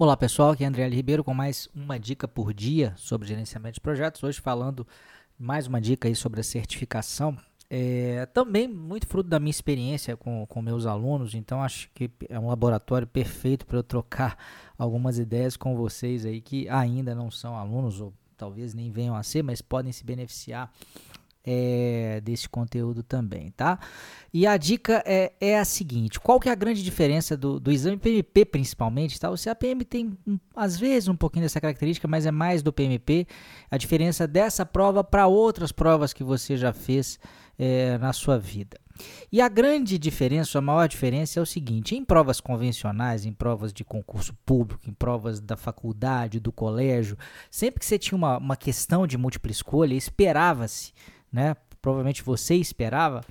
Olá pessoal, aqui é André. Ribeiro com mais uma dica por dia sobre gerenciamento de projetos. Hoje falando mais uma dica aí sobre a certificação. É, também muito fruto da minha experiência com, com meus alunos, então acho que é um laboratório perfeito para eu trocar algumas ideias com vocês aí que ainda não são alunos ou talvez nem venham a ser, mas podem se beneficiar é, desse conteúdo também, tá? E a dica é, é, a seguinte: qual que é a grande diferença do, do exame PMP, principalmente? Tá? O CAPM tem, às vezes, um pouquinho dessa característica, mas é mais do PMP. A diferença dessa prova para outras provas que você já fez é, na sua vida. E a grande diferença, a maior diferença é o seguinte: em provas convencionais, em provas de concurso público, em provas da faculdade, do colégio, sempre que você tinha uma, uma questão de múltipla escolha, esperava-se né? Provavelmente você esperava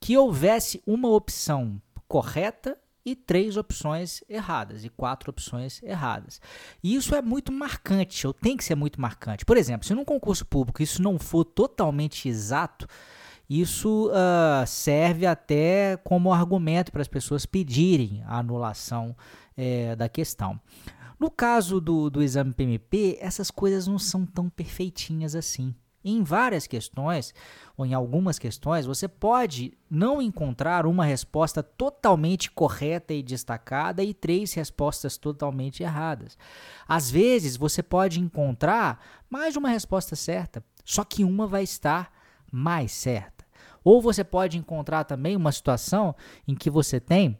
que houvesse uma opção correta e três opções erradas e quatro opções erradas. E isso é muito marcante, ou tem que ser muito marcante. Por exemplo, se num concurso público isso não for totalmente exato, isso uh, serve até como argumento para as pessoas pedirem a anulação é, da questão. No caso do, do exame PMP, essas coisas não são tão perfeitinhas assim. Em várias questões, ou em algumas questões, você pode não encontrar uma resposta totalmente correta e destacada e três respostas totalmente erradas. Às vezes, você pode encontrar mais de uma resposta certa, só que uma vai estar mais certa. Ou você pode encontrar também uma situação em que você tem,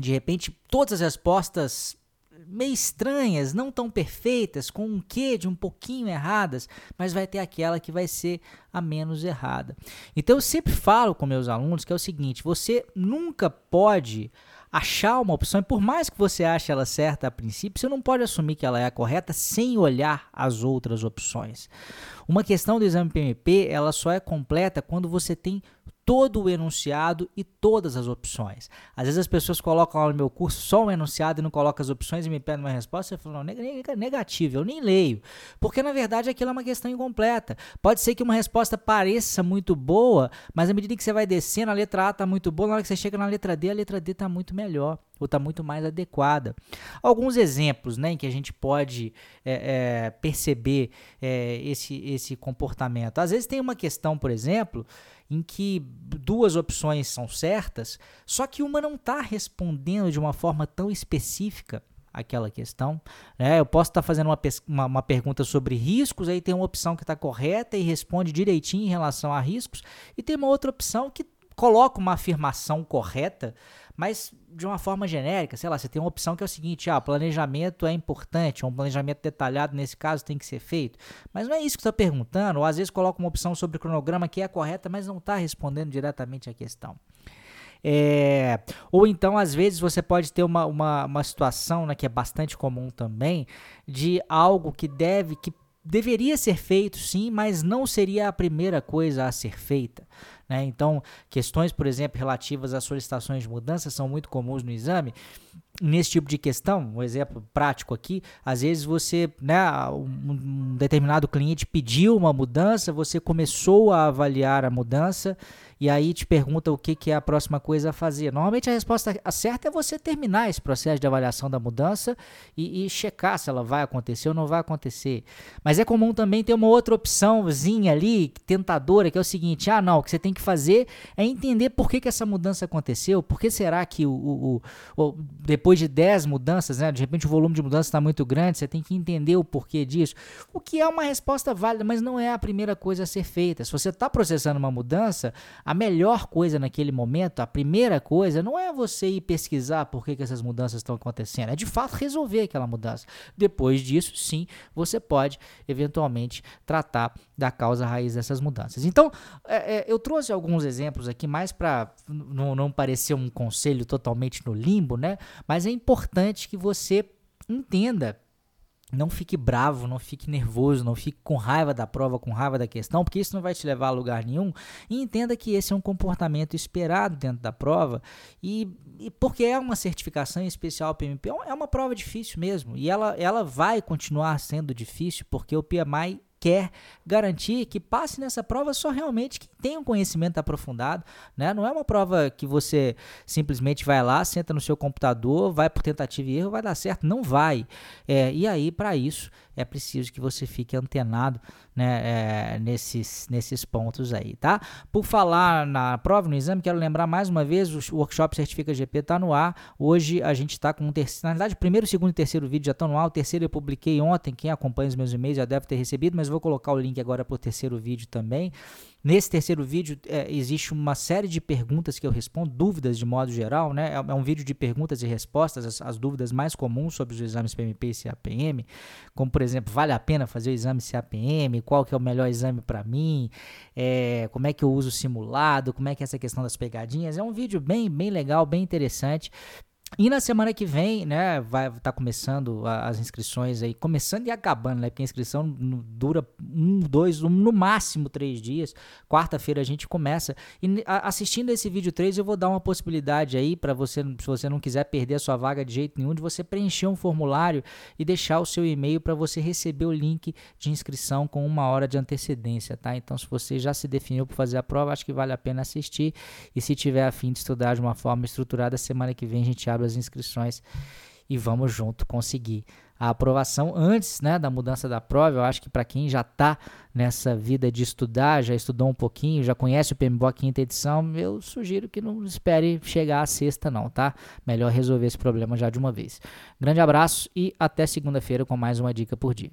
de repente, todas as respostas meio estranhas, não tão perfeitas, com um quê de um pouquinho erradas, mas vai ter aquela que vai ser a menos errada. Então eu sempre falo com meus alunos que é o seguinte: você nunca pode achar uma opção, e por mais que você ache ela certa a princípio, você não pode assumir que ela é a correta sem olhar as outras opções. Uma questão do exame PMP, ela só é completa quando você tem todo o enunciado e todas as opções. Às vezes as pessoas colocam lá no meu curso só o enunciado e não colocam as opções e me pedem uma resposta. Eu falo, não, negativo, eu nem leio. Porque na verdade aquilo é uma questão incompleta. Pode ser que uma resposta pareça muito boa, mas à medida que você vai descendo, a letra A está muito boa, na hora que você chega na letra D, a letra D está muito melhor ou está muito mais adequada. Alguns exemplos né, em que a gente pode é, é, perceber é, esse, esse comportamento. Às vezes tem uma questão, por exemplo, em que duas opções são certas, só que uma não está respondendo de uma forma tão específica aquela questão. Né? Eu posso estar tá fazendo uma, uma, uma, pergunta sobre riscos, aí tem uma opção que está correta e responde direitinho em relação a riscos, e tem uma outra opção que coloca uma afirmação correta, mas de uma forma genérica, sei lá, você tem uma opção que é o seguinte, ah, planejamento é importante, um planejamento detalhado nesse caso tem que ser feito, mas não é isso que está perguntando, ou às vezes coloca uma opção sobre cronograma que é correta, mas não está respondendo diretamente à questão. É, ou então, às vezes, você pode ter uma, uma, uma situação né, que é bastante comum também, de algo que deve, que deveria ser feito sim, mas não seria a primeira coisa a ser feita. Né? Então, questões, por exemplo, relativas às solicitações de mudança são muito comuns no exame. Nesse tipo de questão, um exemplo prático aqui, às vezes você, né, um determinado cliente pediu uma mudança, você começou a avaliar a mudança e aí te pergunta o que, que é a próxima coisa a fazer. Normalmente a resposta certa é você terminar esse processo de avaliação da mudança e, e checar se ela vai acontecer ou não vai acontecer. Mas é comum também ter uma outra opçãozinha ali, tentadora, que é o seguinte: ah, não, o que você tem que fazer é entender por que, que essa mudança aconteceu, por que será que o, o, o depois de 10 mudanças, né, de repente o volume de mudança está muito grande, você tem que entender o porquê disso. O que é uma resposta válida, mas não é a primeira coisa a ser feita. Se você está processando uma mudança, a melhor coisa naquele momento, a primeira coisa, não é você ir pesquisar por que, que essas mudanças estão acontecendo, é de fato resolver aquela mudança. Depois disso, sim, você pode eventualmente tratar da causa raiz dessas mudanças. Então, é, é, eu trouxe alguns exemplos aqui mais para não, não parecer um conselho totalmente no limbo, né? Mas é importante que você entenda. Não fique bravo, não fique nervoso, não fique com raiva da prova, com raiva da questão, porque isso não vai te levar a lugar nenhum. E entenda que esse é um comportamento esperado dentro da prova. E, e porque é uma certificação especial PMP, é uma prova difícil mesmo. E ela, ela vai continuar sendo difícil porque o PMI quer garantir que passe nessa prova só realmente quem tem um conhecimento aprofundado, né? Não é uma prova que você simplesmente vai lá, senta no seu computador, vai por tentativa e erro, vai dar certo, não vai. É, e aí para isso é preciso que você fique antenado, né, é, nesses, nesses pontos aí, tá? Por falar na prova, no exame, quero lembrar mais uma vez, o workshop Certifica GP está no ar. Hoje a gente está com um terceiro, na verdade, o primeiro, segundo e terceiro vídeo já estão no ar. O terceiro eu publiquei ontem, quem acompanha os meus e-mails já deve ter recebido, mas vou colocar o link agora para o terceiro vídeo também. Nesse terceiro vídeo é, existe uma série de perguntas que eu respondo, dúvidas de modo geral, né? É, é um vídeo de perguntas e respostas, as, as, dúvidas mais comuns sobre os exames PMP e CAPM, como por exemplo, vale a pena fazer o exame CAPM, qual que é o melhor exame para mim, é, como é que eu uso o simulado, como é que é essa questão das pegadinhas. É um vídeo bem, bem legal, bem interessante. E na semana que vem, né, vai estar tá começando as inscrições aí, começando e acabando, né, porque a inscrição dura um, dois, um, no máximo três dias. Quarta-feira a gente começa. E assistindo esse vídeo 3, eu vou dar uma possibilidade aí para você, se você não quiser perder a sua vaga de jeito nenhum, de você preencher um formulário e deixar o seu e-mail para você receber o link de inscrição com uma hora de antecedência, tá? Então, se você já se definiu para fazer a prova, acho que vale a pena assistir. E se tiver a fim de estudar de uma forma estruturada, semana que vem a gente abre abre as inscrições e vamos junto conseguir a aprovação antes né, da mudança da prova. Eu acho que para quem já está nessa vida de estudar, já estudou um pouquinho, já conhece o PMBOK quinta edição, eu sugiro que não espere chegar à sexta não, tá? Melhor resolver esse problema já de uma vez. Grande abraço e até segunda-feira com mais uma dica por dia.